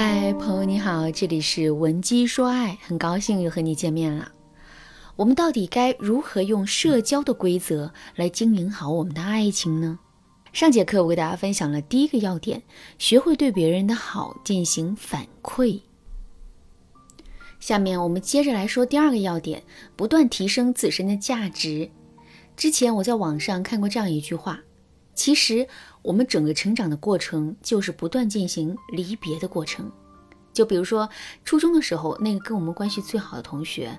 嗨，朋友你好，这里是文姬说爱，很高兴又和你见面了。我们到底该如何用社交的规则来经营好我们的爱情呢？上节课我给大家分享了第一个要点，学会对别人的好进行反馈。下面我们接着来说第二个要点，不断提升自身的价值。之前我在网上看过这样一句话，其实我们整个成长的过程就是不断进行离别的过程。就比如说初中的时候，那个跟我们关系最好的同学，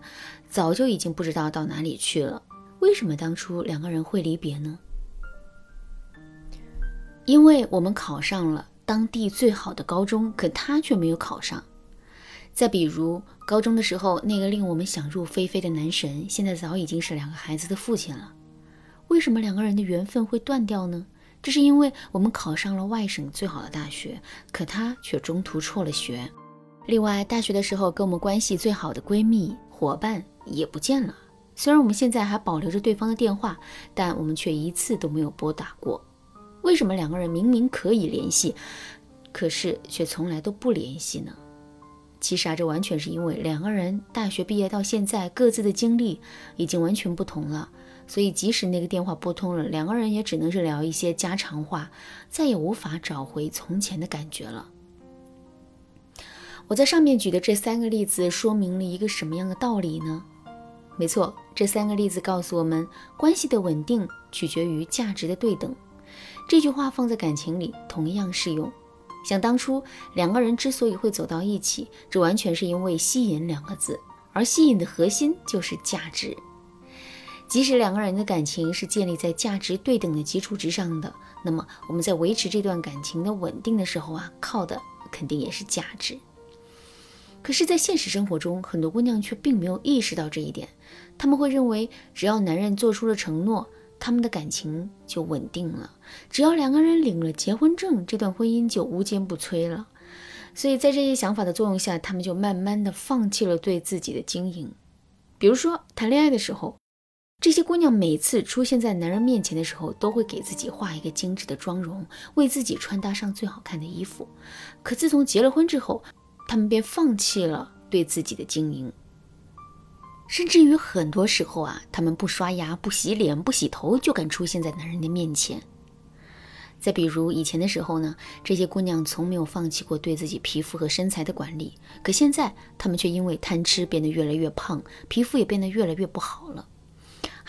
早就已经不知道到哪里去了。为什么当初两个人会离别呢？因为我们考上了当地最好的高中，可他却没有考上。再比如高中的时候，那个令我们想入非非的男神，现在早已经是两个孩子的父亲了。为什么两个人的缘分会断掉呢？这是因为我们考上了外省最好的大学，可他却中途辍了学。另外，大学的时候跟我们关系最好的闺蜜伙伴也不见了。虽然我们现在还保留着对方的电话，但我们却一次都没有拨打过。为什么两个人明明可以联系，可是却从来都不联系呢？其实啊，这完全是因为两个人大学毕业到现在，各自的经历已经完全不同了。所以，即使那个电话拨通了，两个人也只能是聊一些家常话，再也无法找回从前的感觉了。我在上面举的这三个例子，说明了一个什么样的道理呢？没错，这三个例子告诉我们，关系的稳定取决于价值的对等。这句话放在感情里同样适用。想当初两个人之所以会走到一起，这完全是因为“吸引”两个字，而吸引的核心就是价值。即使两个人的感情是建立在价值对等的基础之上的，那么我们在维持这段感情的稳定的时候啊，靠的肯定也是价值。可是，在现实生活中，很多姑娘却并没有意识到这一点，她们会认为只要男人做出了承诺。他们的感情就稳定了，只要两个人领了结婚证，这段婚姻就无坚不摧了。所以在这些想法的作用下，他们就慢慢的放弃了对自己的经营。比如说谈恋爱的时候，这些姑娘每次出现在男人面前的时候，都会给自己画一个精致的妆容，为自己穿搭上最好看的衣服。可自从结了婚之后，她们便放弃了对自己的经营。甚至于很多时候啊，他们不刷牙、不洗脸、不洗头就敢出现在男人的面前。再比如以前的时候呢，这些姑娘从没有放弃过对自己皮肤和身材的管理，可现在她们却因为贪吃变得越来越胖，皮肤也变得越来越不好了。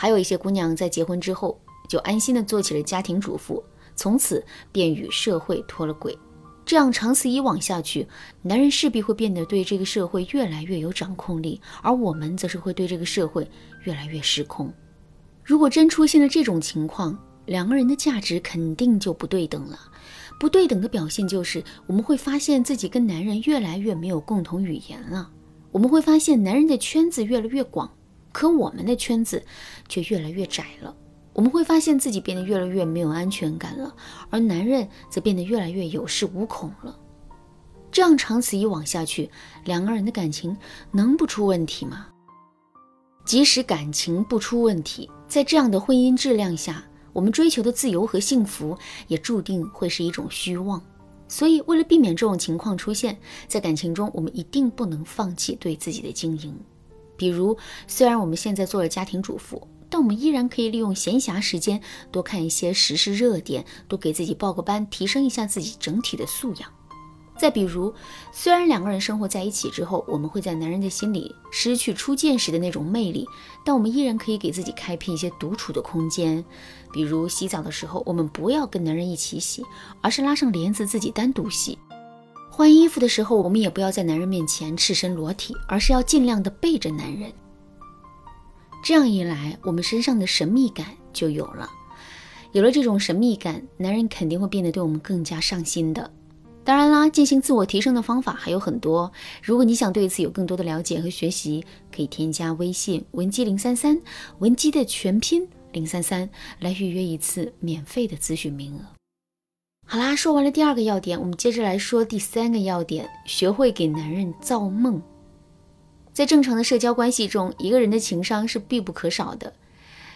还有一些姑娘在结婚之后就安心的做起了家庭主妇，从此便与社会脱了轨。这样长此以往下去，男人势必会变得对这个社会越来越有掌控力，而我们则是会对这个社会越来越失控。如果真出现了这种情况，两个人的价值肯定就不对等了。不对等的表现就是我们会发现自己跟男人越来越没有共同语言了。我们会发现男人的圈子越来越广，可我们的圈子却越来越窄了。我们会发现自己变得越来越没有安全感了，而男人则变得越来越有恃无恐了。这样长此以往下去，两个人的感情能不出问题吗？即使感情不出问题，在这样的婚姻质量下，我们追求的自由和幸福也注定会是一种虚妄。所以，为了避免这种情况出现，在感情中，我们一定不能放弃对自己的经营。比如，虽然我们现在做了家庭主妇。但我们依然可以利用闲暇时间多看一些时事热点，多给自己报个班，提升一下自己整体的素养。再比如，虽然两个人生活在一起之后，我们会在男人的心里失去初见时的那种魅力，但我们依然可以给自己开辟一些独处的空间。比如洗澡的时候，我们不要跟男人一起洗，而是拉上帘子自己单独洗；换衣服的时候，我们也不要在男人面前赤身裸体，而是要尽量的背着男人。这样一来，我们身上的神秘感就有了。有了这种神秘感，男人肯定会变得对我们更加上心的。当然啦，进行自我提升的方法还有很多。如果你想对此有更多的了解和学习，可以添加微信文姬零三三，文姬的全拼零三三，来预约一次免费的咨询名额。好啦，说完了第二个要点，我们接着来说第三个要点：学会给男人造梦。在正常的社交关系中，一个人的情商是必不可少的。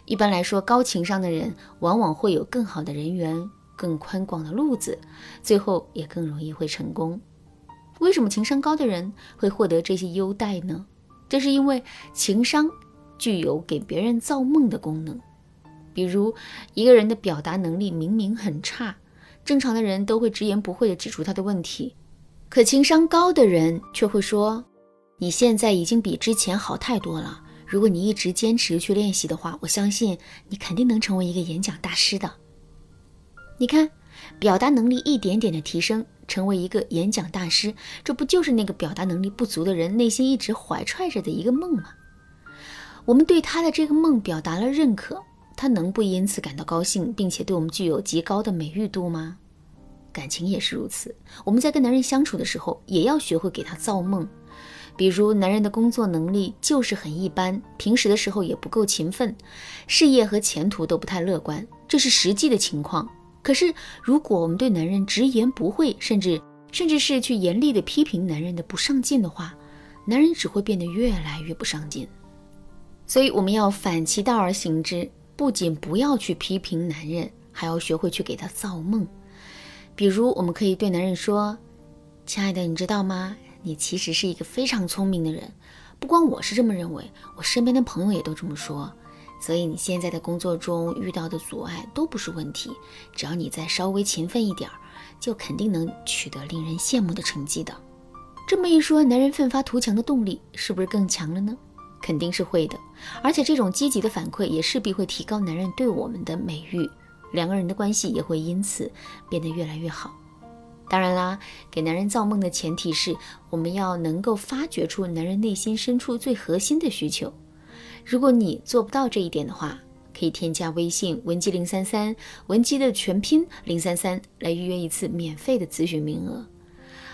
一般来说，高情商的人往往会有更好的人缘、更宽广的路子，最后也更容易会成功。为什么情商高的人会获得这些优待呢？这是因为情商具有给别人造梦的功能。比如，一个人的表达能力明明很差，正常的人都会直言不讳地指出他的问题，可情商高的人却会说：“你现在已经比之前好太多了。如果你一直坚持去练习的话，我相信你肯定能成为一个演讲大师的。”你看，表达能力一点点的提升。成为一个演讲大师，这不就是那个表达能力不足的人内心一直怀揣着的一个梦吗？我们对他的这个梦表达了认可，他能不因此感到高兴，并且对我们具有极高的美誉度吗？感情也是如此，我们在跟男人相处的时候，也要学会给他造梦。比如，男人的工作能力就是很一般，平时的时候也不够勤奋，事业和前途都不太乐观，这是实际的情况。可是，如果我们对男人直言不讳，甚至甚至是去严厉的批评男人的不上进的话，男人只会变得越来越不上进。所以，我们要反其道而行之，不仅不要去批评男人，还要学会去给他造梦。比如，我们可以对男人说：“亲爱的，你知道吗？你其实是一个非常聪明的人。不光我是这么认为，我身边的朋友也都这么说。”所以你现在的工作中遇到的阻碍都不是问题，只要你再稍微勤奋一点，就肯定能取得令人羡慕的成绩的。这么一说，男人奋发图强的动力是不是更强了呢？肯定是会的。而且这种积极的反馈也势必会提高男人对我们的美誉，两个人的关系也会因此变得越来越好。当然啦，给男人造梦的前提是我们要能够发掘出男人内心深处最核心的需求。如果你做不到这一点的话，可以添加微信文姬零三三，文姬的全拼零三三，来预约一次免费的咨询名额。